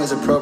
song is appropriate,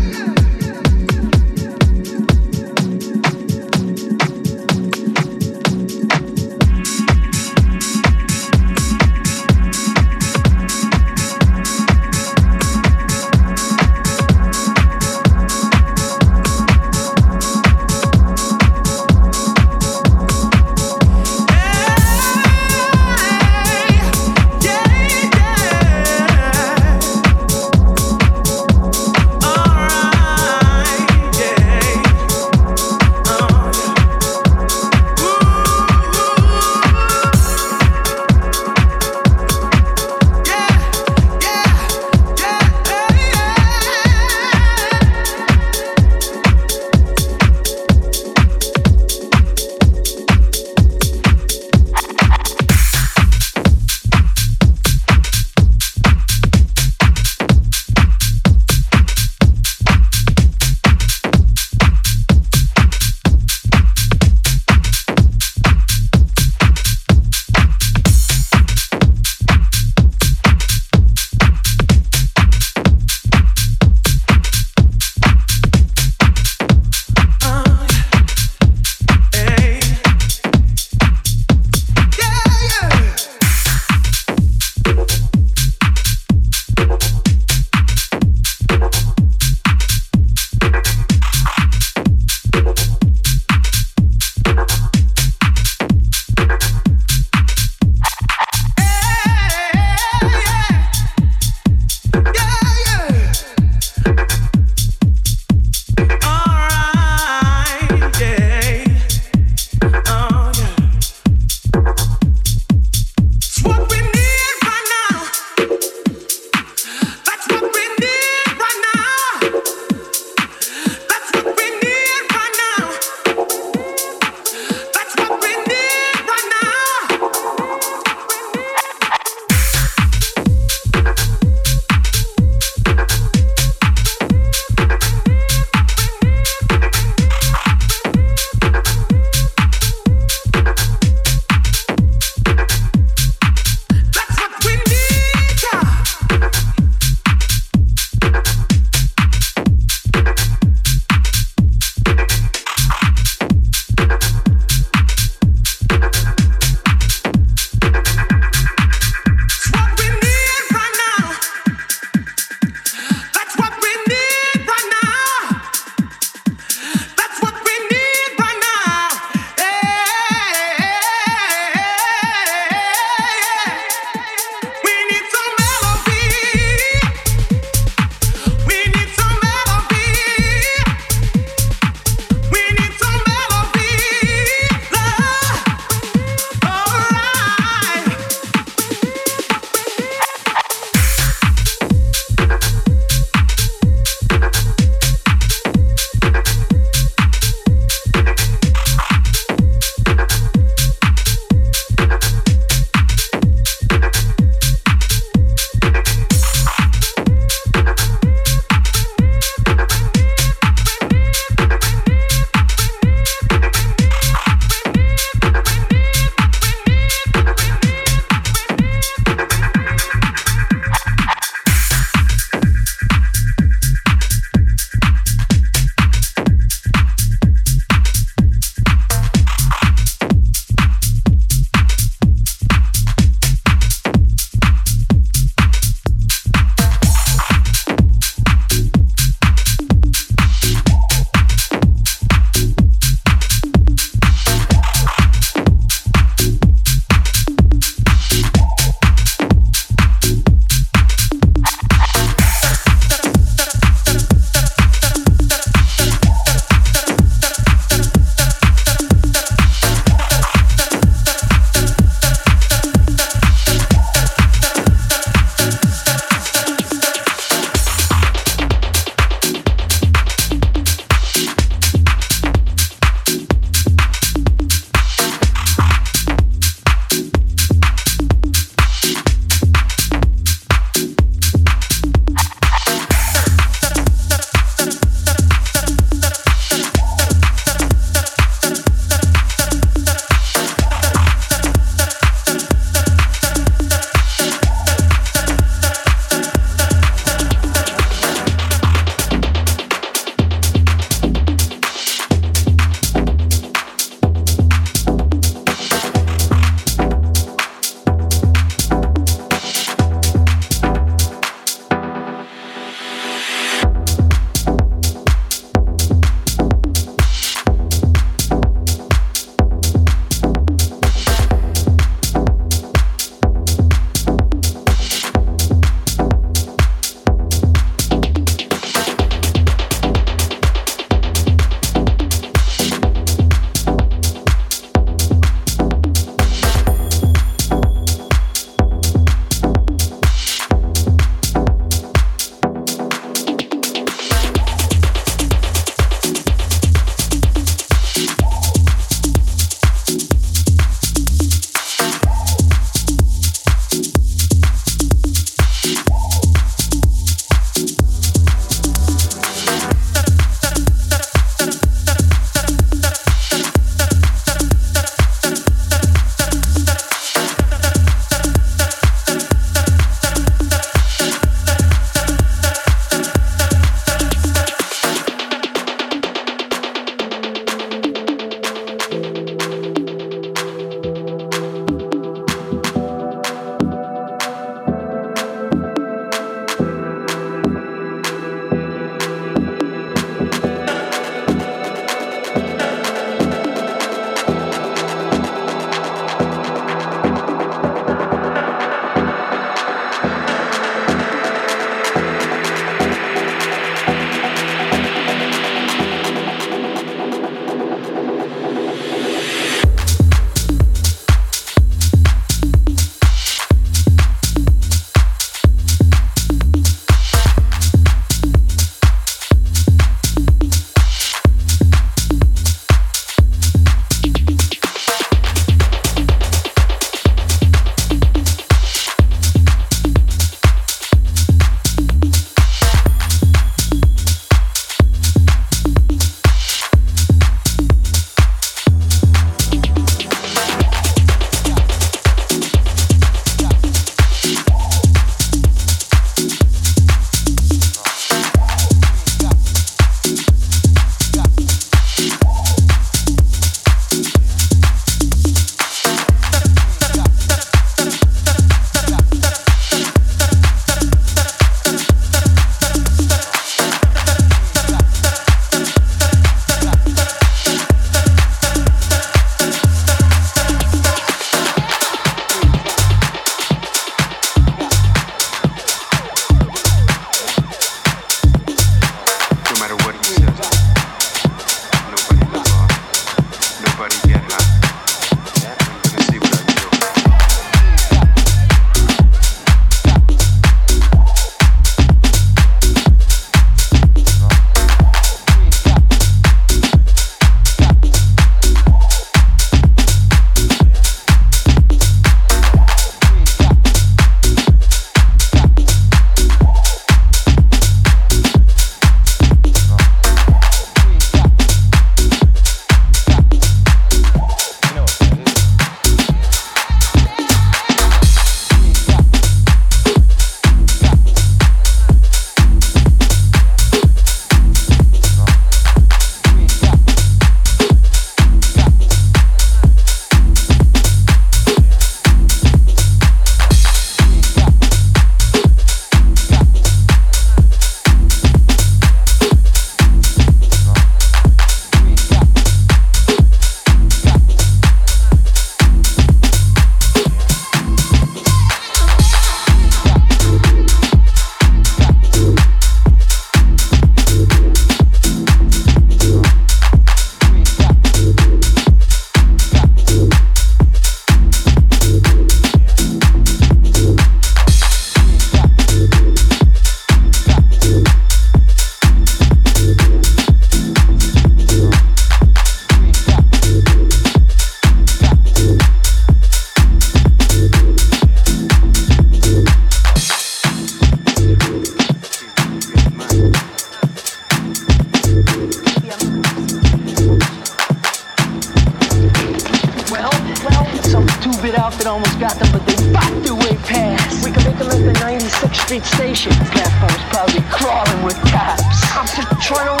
Street Station. Platform's probably crawling with cops. Cops are trying to